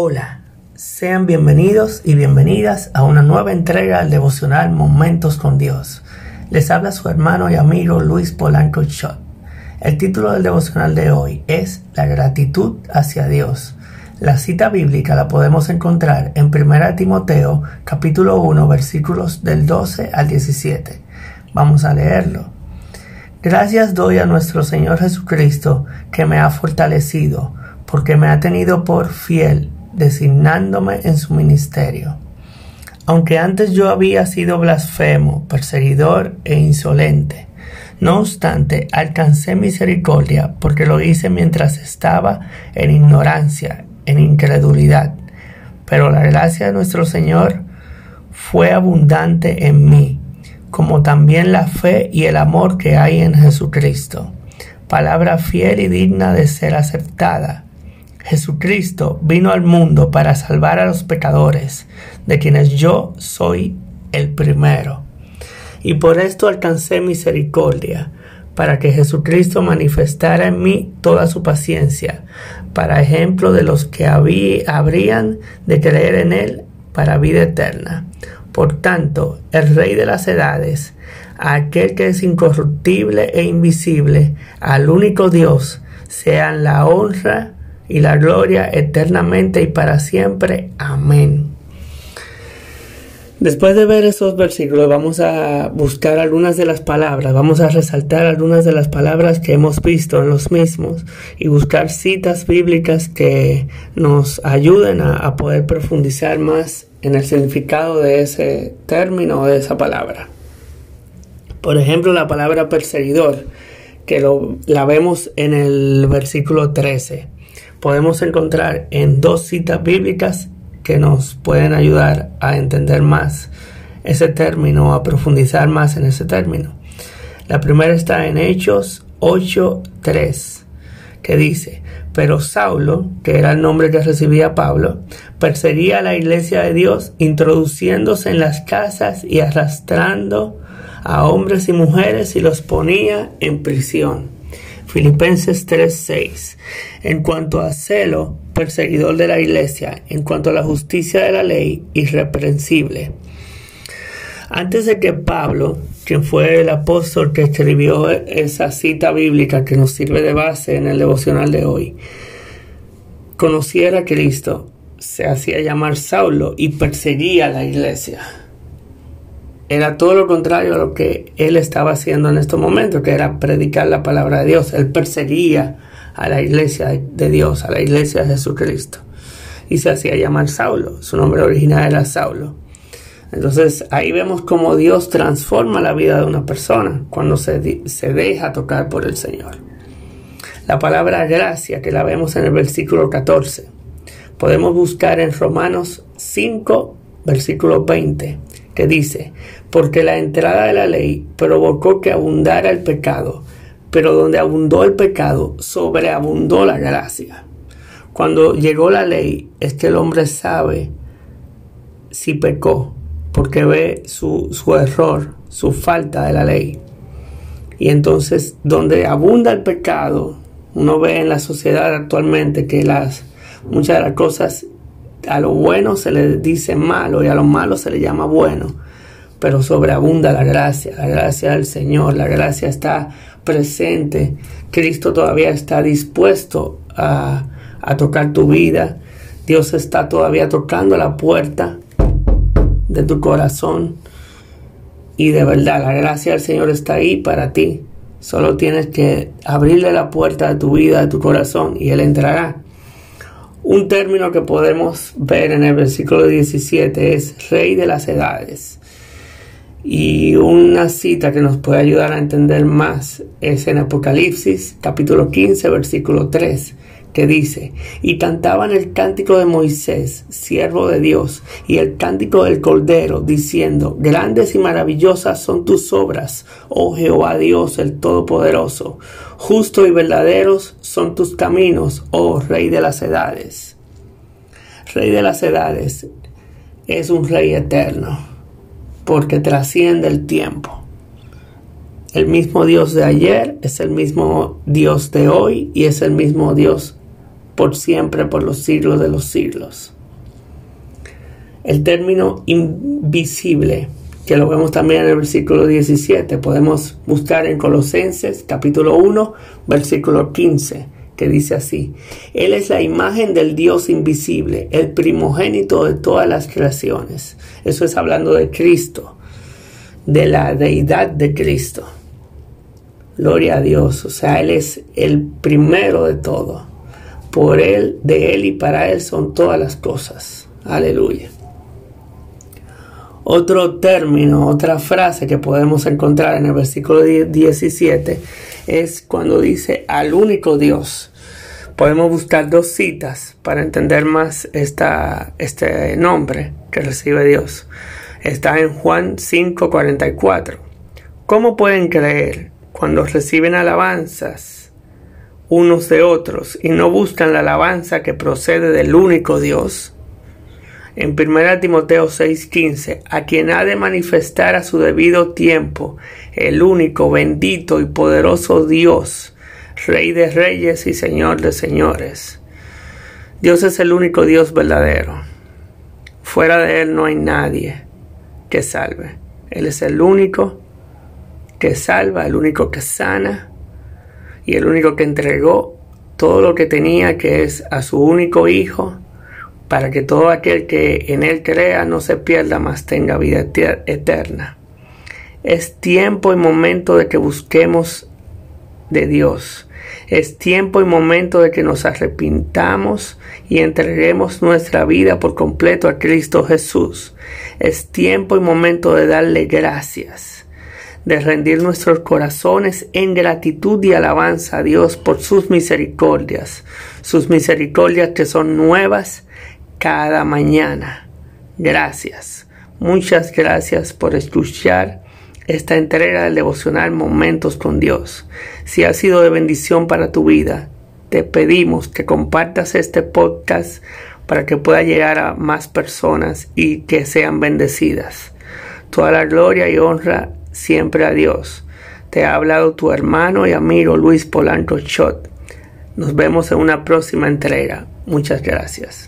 Hola, sean bienvenidos y bienvenidas a una nueva entrega del devocional Momentos con Dios. Les habla su hermano y amigo Luis Polanco Shot. El título del devocional de hoy es La gratitud hacia Dios. La cita bíblica la podemos encontrar en 1 Timoteo capítulo 1 versículos del 12 al 17. Vamos a leerlo. Gracias doy a nuestro Señor Jesucristo que me ha fortalecido, porque me ha tenido por fiel designándome en su ministerio. Aunque antes yo había sido blasfemo, perseguidor e insolente, no obstante alcancé misericordia porque lo hice mientras estaba en ignorancia, en incredulidad. Pero la gracia de nuestro Señor fue abundante en mí, como también la fe y el amor que hay en Jesucristo. Palabra fiel y digna de ser aceptada Jesucristo vino al mundo para salvar a los pecadores, de quienes yo soy el primero. Y por esto alcancé misericordia, para que Jesucristo manifestara en mí toda su paciencia, para ejemplo de los que habrían de creer en Él para vida eterna. Por tanto, el Rey de las edades, aquel que es incorruptible e invisible, al único Dios, sean la honra, y la gloria eternamente y para siempre. Amén. Después de ver esos versículos vamos a buscar algunas de las palabras, vamos a resaltar algunas de las palabras que hemos visto en los mismos y buscar citas bíblicas que nos ayuden a, poder profundizar más en el significado de ese término o de esa palabra. Por ejemplo, la palabra perseguidor, que lo, la vemos en el versículo 13 podemos encontrar en dos citas bíblicas que nos pueden ayudar a entender más ese término, a profundizar más en ese término. La primera está en Hechos 8.3, que dice, pero Saulo, que era el nombre que recibía Pablo, perseguía a la iglesia de Dios, introduciéndose en las casas y arrastrando a hombres y mujeres y los ponía en prisión. Filipenses 3:6. En cuanto a celo, perseguidor de la iglesia, en cuanto a la justicia de la ley, irreprensible. Antes de que Pablo, quien fue el apóstol que escribió esa cita bíblica que nos sirve de base en el devocional de hoy, conociera a Cristo, se hacía llamar Saulo y perseguía a la iglesia era todo lo contrario a lo que él estaba haciendo en estos momentos, que era predicar la palabra de Dios. Él perseguía a la iglesia de Dios, a la iglesia de Jesucristo. Y se hacía llamar Saulo. Su nombre original era Saulo. Entonces ahí vemos cómo Dios transforma la vida de una persona cuando se, se deja tocar por el Señor. La palabra gracia que la vemos en el versículo 14. Podemos buscar en Romanos 5, versículo 20 que dice, porque la entrada de la ley provocó que abundara el pecado, pero donde abundó el pecado, sobreabundó la gracia. Cuando llegó la ley, es que el hombre sabe si pecó, porque ve su, su error, su falta de la ley. Y entonces, donde abunda el pecado, uno ve en la sociedad actualmente que las muchas de las cosas a lo bueno se le dice malo y a lo malo se le llama bueno, pero sobreabunda la gracia, la gracia del Señor, la gracia está presente, Cristo todavía está dispuesto a, a tocar tu vida, Dios está todavía tocando la puerta de tu corazón y de verdad la gracia del Señor está ahí para ti. Solo tienes que abrirle la puerta de tu vida, de tu corazón y Él entrará. Un término que podemos ver en el versículo 17 es Rey de las Edades. Y una cita que nos puede ayudar a entender más es en Apocalipsis capítulo 15 versículo 3 dice, y cantaban el cántico de Moisés, siervo de Dios, y el cántico del Cordero, diciendo, grandes y maravillosas son tus obras, oh Jehová Dios el Todopoderoso, justo y verdaderos son tus caminos, oh Rey de las edades. Rey de las edades es un Rey eterno, porque trasciende el tiempo. El mismo Dios de ayer es el mismo Dios de hoy y es el mismo Dios por siempre, por los siglos de los siglos. El término invisible, que lo vemos también en el versículo 17, podemos buscar en Colosenses capítulo 1, versículo 15, que dice así, Él es la imagen del Dios invisible, el primogénito de todas las creaciones. Eso es hablando de Cristo, de la deidad de Cristo. Gloria a Dios, o sea, Él es el primero de todo. Por Él, de Él y para Él son todas las cosas. Aleluya. Otro término, otra frase que podemos encontrar en el versículo 17 es cuando dice al único Dios. Podemos buscar dos citas para entender más esta, este nombre que recibe Dios. Está en Juan 5:44. ¿Cómo pueden creer cuando reciben alabanzas unos de otros y no buscan la alabanza que procede del único Dios? En 1 Timoteo 6:15, a quien ha de manifestar a su debido tiempo el único, bendito y poderoso Dios, Rey de reyes y Señor de señores. Dios es el único Dios verdadero. Fuera de Él no hay nadie que salve. Él es el único que salva, el único que sana y el único que entregó todo lo que tenía, que es a su único Hijo, para que todo aquel que en Él crea no se pierda, mas tenga vida eterna. Es tiempo y momento de que busquemos de Dios. Es tiempo y momento de que nos arrepintamos y entreguemos nuestra vida por completo a Cristo Jesús. Es tiempo y momento de darle gracias de rendir nuestros corazones en gratitud y alabanza a Dios por sus misericordias, sus misericordias que son nuevas cada mañana. Gracias, muchas gracias por escuchar esta entrega del devocional Momentos con Dios. Si ha sido de bendición para tu vida, te pedimos que compartas este podcast para que pueda llegar a más personas y que sean bendecidas. Toda la gloria y honra siempre a Dios. Te ha hablado tu hermano y amigo Luis Polanco Schott. Nos vemos en una próxima entrega. Muchas gracias.